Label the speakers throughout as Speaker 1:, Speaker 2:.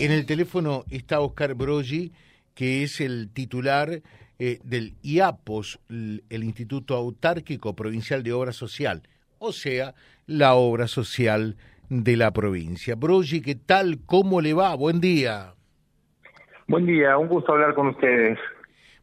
Speaker 1: En el teléfono está Oscar Broggi, que es el titular eh, del IAPOS, el Instituto Autárquico Provincial de Obra Social, o sea, la obra social de la provincia. Broggi, ¿qué tal? ¿Cómo le va? Buen día.
Speaker 2: Buen día, un gusto hablar con ustedes.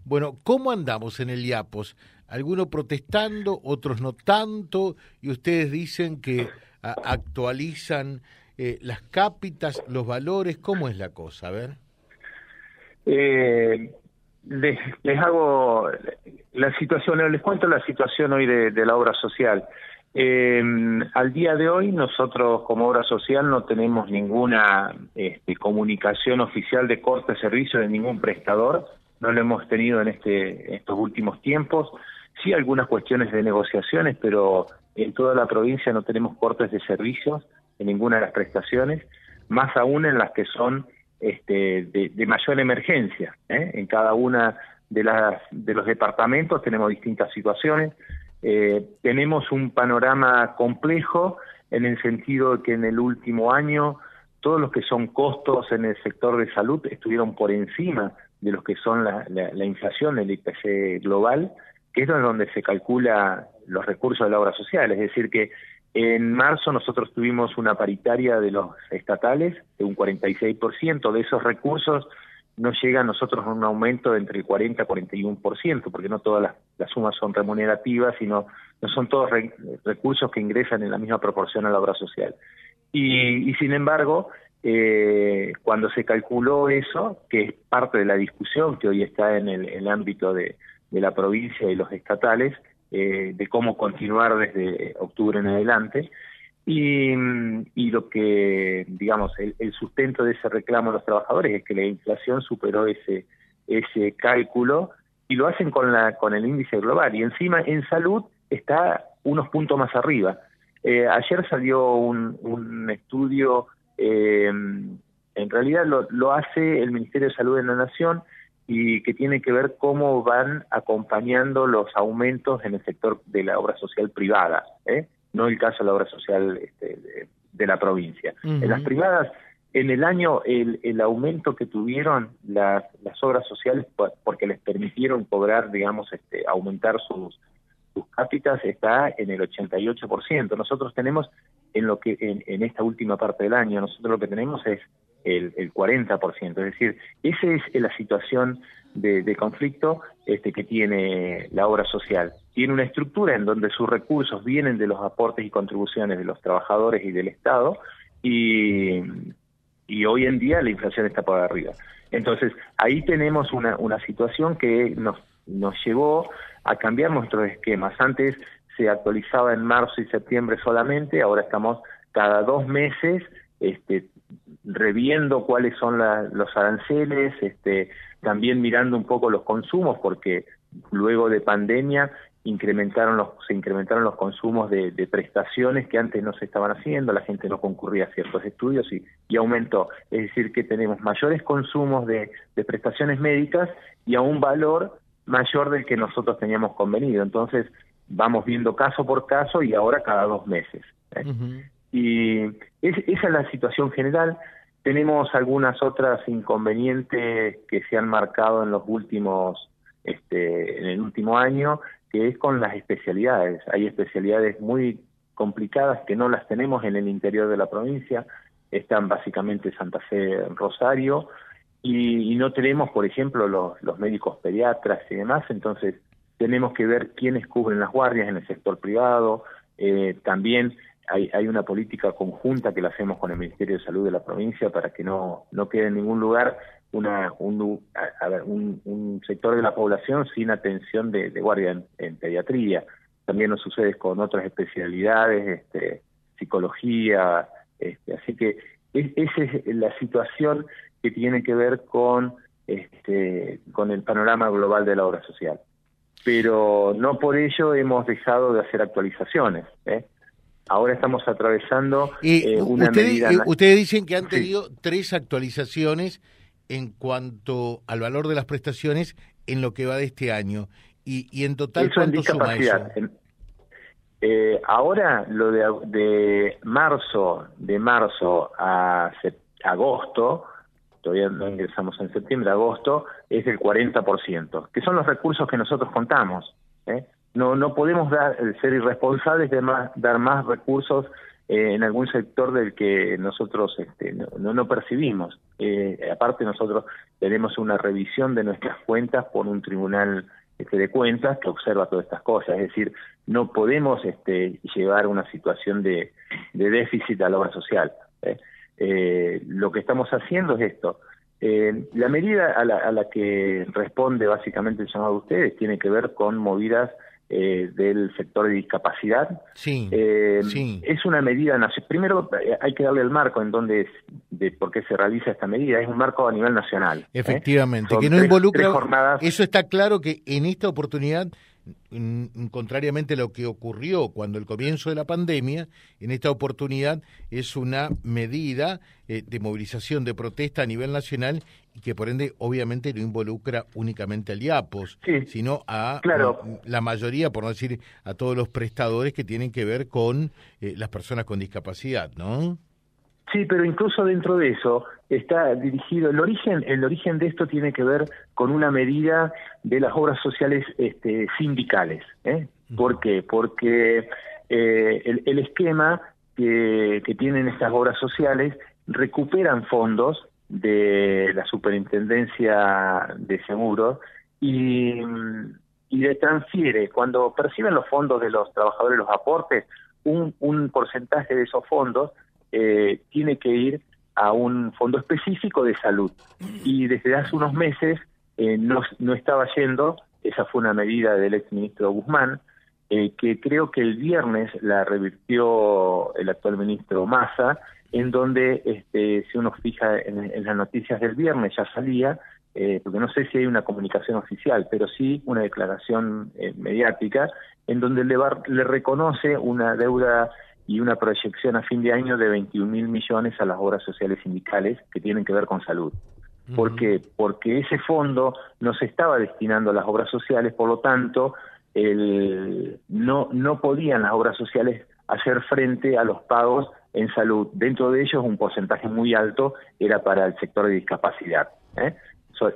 Speaker 1: Bueno, ¿cómo andamos en el IAPOS? Algunos protestando, otros no tanto, y ustedes dicen que actualizan eh, las cápitas, los valores, ¿cómo es la cosa? A ver.
Speaker 2: Eh, les, hago la situación, les cuento la situación hoy de, la obra social. Eh, al día de hoy nosotros como obra social no tenemos ninguna este, comunicación oficial de corte de servicio de ningún prestador, no lo hemos tenido en, este, estos últimos tiempos, sí algunas cuestiones de negociaciones, pero en toda la provincia no tenemos cortes de servicios en ninguna de las prestaciones, más aún en las que son este, de, mayor emergencia. ¿eh? En cada una de, las, de los departamentos tenemos distintas situaciones. Eh, tenemos un panorama complejo en el sentido de que en el último año todos los que son costos en el sector de salud estuvieron por encima de los que son la, la inflación, el IPC global, que es donde se calcula los recursos de la obra social. Es decir, que en marzo nosotros tuvimos una paritaria de los estatales de un 46%, de esos recursos no llega a nosotros un aumento de entre el 40 y 41%, porque no todas las, sumas son remunerativas, sino no son todos recursos que ingresan en la misma proporción a la obra social. Y, sin embargo, eh, cuando se calculó eso, que es parte de la discusión que hoy está en el, ámbito de la provincia y los estatales, eh, de cómo continuar desde octubre en adelante. Y, lo que, digamos, el, sustento de ese reclamo de los trabajadores es que la inflación superó ese, ese cálculo y lo hacen con, la, con el índice global. Y encima en salud está unos puntos más arriba. Eh, ayer salió un, un estudio, eh, en realidad lo, lo hace el Ministerio de Salud de la Nación, y que tiene que ver cómo van acompañando los aumentos en el sector de la obra social privada, ¿eh? no el caso de la obra social este, de, la provincia. En las privadas, en el año, el, el aumento que tuvieron las, las obras sociales, porque les permitieron cobrar, digamos, este, aumentar sus, sus cápitas, está en el 88%. Nosotros tenemos, en, lo que en, en esta última parte del año, nosotros lo que tenemos es el, el 40%. Es decir, esa es la situación de, conflicto este, que tiene la obra social. Tiene una estructura en donde sus recursos vienen de los aportes y contribuciones de los trabajadores y del Estado y, y hoy en día la inflación está por arriba. Entonces, ahí tenemos una, una situación que nos, nos llevó a cambiar nuestros esquemas. Antes se actualizaba en marzo y septiembre solamente, ahora estamos cada dos meses este, reviendo cuáles son los aranceles, este, también mirando un poco los consumos, porque luego de pandemia incrementaron los, se incrementaron los consumos de, prestaciones que antes no se estaban haciendo, la gente no concurría a ciertos estudios y, aumentó. Es decir, que tenemos mayores consumos de, prestaciones médicas y a un valor mayor del que nosotros teníamos convenido. Entonces, vamos viendo caso por caso y ahora cada dos meses. ¿eh? Y esa es la situación general. Tenemos algunas otras inconvenientes que se han marcado en los últimos, este, en el último año, que es con las especialidades. Hay especialidades muy complicadas que no las tenemos en el interior de la provincia. Están básicamente Santa Fe, Rosario, y, no tenemos, por ejemplo, los, los médicos pediatras y demás. Entonces, tenemos que ver quiénes cubren las guardias en el sector privado. Eh, también hay, hay una política conjunta que la hacemos con el Ministerio de Salud de la provincia para que no, no quede en ningún lugar una, un, sector de la población sin atención de, guardia en, pediatría. También nos sucede con otras especialidades, este, psicología, este, así que esa es la situación que tiene que ver con, este, con el panorama global de la obra social. Pero no por ello hemos dejado de hacer actualizaciones. ¿eh? Ahora estamos atravesando
Speaker 1: eh, una medida... Eh, ustedes dicen que han tenido tres actualizaciones en cuanto al valor de las prestaciones en lo que va de este año. Y, y en total, ¿cuánto suma eso?
Speaker 2: Eh, ahora, lo de, de marzo, de marzo a agosto, todavía no ingresamos en septiembre, agosto, es del 40%, que son los recursos que nosotros contamos. ¿eh? No, no podemos dar, ser irresponsables de más, dar más recursos eh, en algún sector del que nosotros este, no, no, percibimos. Eh, aparte nosotros tenemos una revisión de nuestras cuentas por un tribunal este, de cuentas que observa todas estas cosas, es decir, no podemos este, llevar una situación de, de déficit a la obra social. ¿eh? Eh, lo que estamos haciendo es esto. Eh, la medida a la, a la, que responde básicamente el llamado de ustedes tiene que ver con movidas eh, del sector de discapacidad.
Speaker 1: Sí,
Speaker 2: sí. Es una medida, primero hay que darle el marco en donde, de por qué se realiza esta medida, es un marco a nivel nacional.
Speaker 1: Efectivamente, que no involucra, eso está claro que en esta oportunidad contrariamente a lo que ocurrió cuando el comienzo de la pandemia, en esta oportunidad es una medida eh, de movilización de protesta a nivel nacional y que por ende obviamente no involucra únicamente al IAPOS, sino a la mayoría, por no decir a todos los prestadores que tienen que ver con eh, las personas con discapacidad, ¿no?
Speaker 2: Sí, pero incluso dentro de eso está dirigido, el origen, el origen de esto tiene que ver con una medida de las obras sociales este, sindicales. ¿eh? ¿Por qué? Porque eh, el, esquema que, que tienen estas obras sociales recuperan fondos de la Superintendencia de Seguros y, y le transfiere, cuando perciben los fondos de los trabajadores, los aportes, un, un porcentaje de esos fondos eh, tiene que ir a un fondo específico de salud. Y desde hace unos meses eh, no, no estaba yendo, esa fue una medida del exministro Guzmán, eh, que creo que el viernes la revirtió el actual ministro Massa, en donde, este, si uno fija en, las noticias del viernes, ya salía, eh, porque no sé si hay una comunicación oficial, pero sí una declaración eh, mediática, en donde le, le reconoce una deuda y una proyección a fin de año de 21 mil millones a las obras sociales sindicales que tienen que ver con salud. ¿Por qué? Porque ese fondo no se estaba destinando a las obras sociales, por lo tanto, el, no, no podían las obras sociales hacer frente a los pagos en salud. Dentro de ellos, un porcentaje muy alto era para el sector de discapacidad. ¿eh?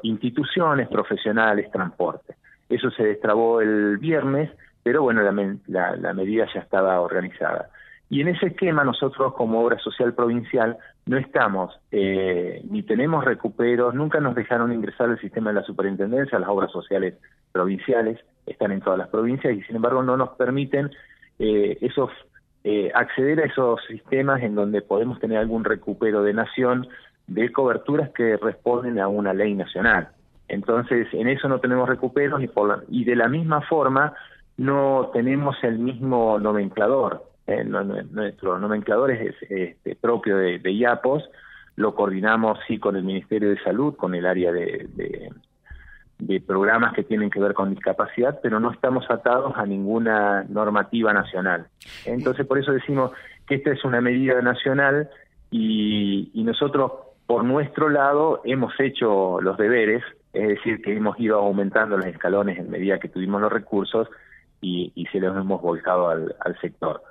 Speaker 2: instituciones, profesionales, transporte. Eso se destrabó el viernes, pero bueno, la, la medida ya estaba organizada. Y en ese esquema nosotros como obra social provincial no estamos, eh, ni tenemos recuperos, nunca nos dejaron ingresar al sistema de la superintendencia, las obras sociales provinciales están en todas las provincias y sin embargo no nos permiten eh, esos eh, acceder a esos sistemas en donde podemos tener algún recupero de nación de coberturas que responden a una ley nacional. Entonces, en eso no tenemos recuperos y, por y de la misma forma no tenemos el mismo nomenclador. Eh, nuestro nomenclador es, este, propio de, IAPOS, lo coordinamos sí con el Ministerio de Salud, con el área de, de, programas que tienen que ver con discapacidad, pero no estamos atados a ninguna normativa nacional. Entonces, por eso decimos que esta es una medida nacional y, y nosotros, por nuestro lado, hemos hecho los deberes, es decir, que hemos ido aumentando los escalones en medida que tuvimos los recursos y, y se los hemos volcado al sector.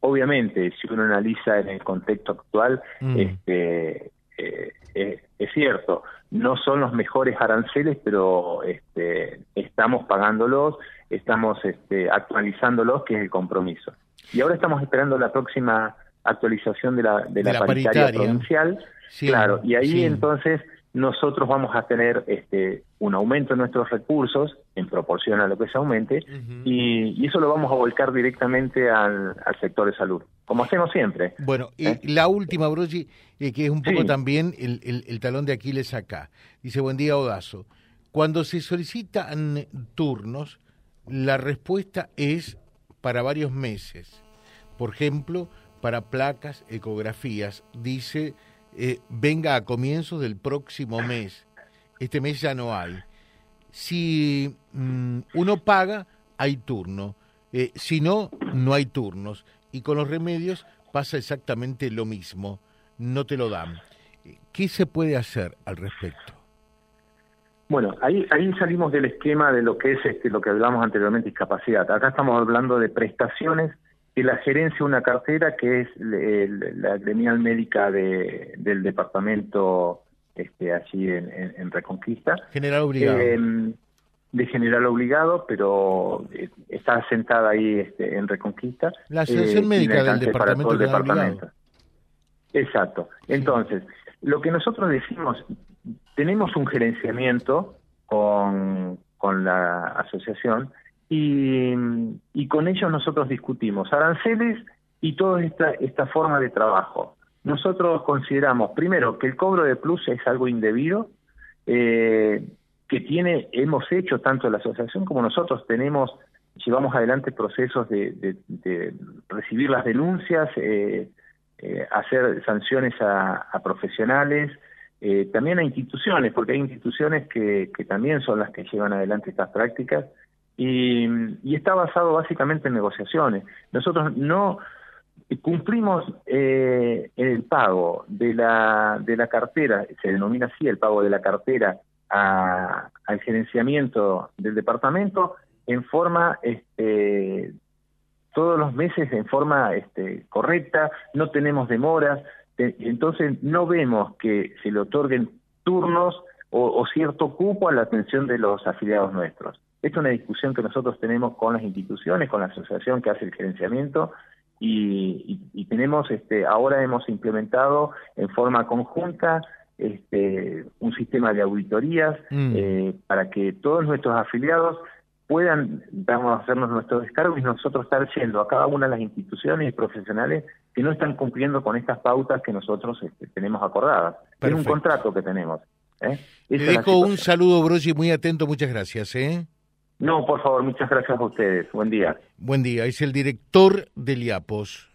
Speaker 2: Obviamente, si uno analiza en el contexto actual, mm. este, eh, eh, es cierto, no son los mejores aranceles, pero este, estamos pagándolos, estamos este, actualizándolos, que es el compromiso. Y ahora estamos esperando la próxima actualización de la, de la, paritaria, provincial. claro, y ahí entonces nosotros vamos a tener este, un aumento en nuestros recursos en proporción a lo que se aumente y, eso lo vamos a volcar directamente al, sector de salud, como hacemos siempre.
Speaker 1: Bueno, y ¿Eh? la última, Brogi, eh, que es un poco también el, el, talón de Aquiles acá. Dice, buen día, Odazo. Cuando se solicitan turnos, la respuesta es para varios meses. Por ejemplo, para placas, ecografías, dice eh, venga a comienzos del próximo mes. Este mes ya no hay. Si mm, uno paga, hay turno. Eh, si no, no hay turnos. Y con los remedios pasa exactamente lo mismo. No te lo dan. ¿Qué se puede hacer al respecto?
Speaker 2: Bueno, ahí, ahí salimos del esquema de lo que es este, lo que hablamos anteriormente, discapacidad. Acá estamos hablando de prestaciones que la gerencia una cartera que es la gremial médica de, del departamento este, allí en, Reconquista.
Speaker 1: General obligado.
Speaker 2: Em, de general obligado, pero eh, está sentada ahí este, en Reconquista.
Speaker 1: La Asociación eh, Médica del Departamento,
Speaker 2: del departamento. Exacto. Entonces, lo que nosotros decimos, tenemos un gerenciamiento con, con la asociación y, con ellos nosotros discutimos aranceles y toda esta, esta forma de trabajo. Nosotros consideramos, primero, que el cobro de plus es algo indebido, eh, que tiene, hemos hecho tanto la asociación como nosotros tenemos, llevamos adelante procesos de, recibir las denuncias, eh, eh, hacer sanciones a, profesionales, también a instituciones, porque hay instituciones que también son las que llevan adelante estas prácticas, y, y está basado básicamente en negociaciones. Nosotros no cumplimos eh, el pago de la, de la cartera, se denomina así el pago de la cartera al gerenciamiento del departamento en forma, este, todos los meses en forma este, correcta, no tenemos demoras, entonces no vemos que se le otorguen turnos o cierto cupo a la atención de los afiliados nuestros. Esta es una discusión que nosotros tenemos con las instituciones, con la asociación que hace el gerenciamiento, y, tenemos este ahora hemos implementado en forma conjunta este un sistema de auditorías mm. eh, para que todos nuestros afiliados puedan vamos a hacernos nuestro descargo y nosotros estar yendo a cada una de las instituciones y profesionales que no están cumpliendo con estas pautas que nosotros este, tenemos acordadas. Es un contrato que tenemos.
Speaker 1: ¿eh? Le dejo un saludo, Brosi, muy atento, muchas gracias. ¿eh?
Speaker 2: No, por favor, muchas gracias a ustedes. Buen día.
Speaker 1: Buen día, es el director del IAPOS.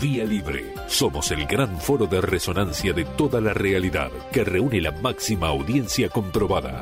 Speaker 3: Vía Libre. Somos el gran foro de resonancia de toda la realidad que reúne la máxima audiencia comprobada.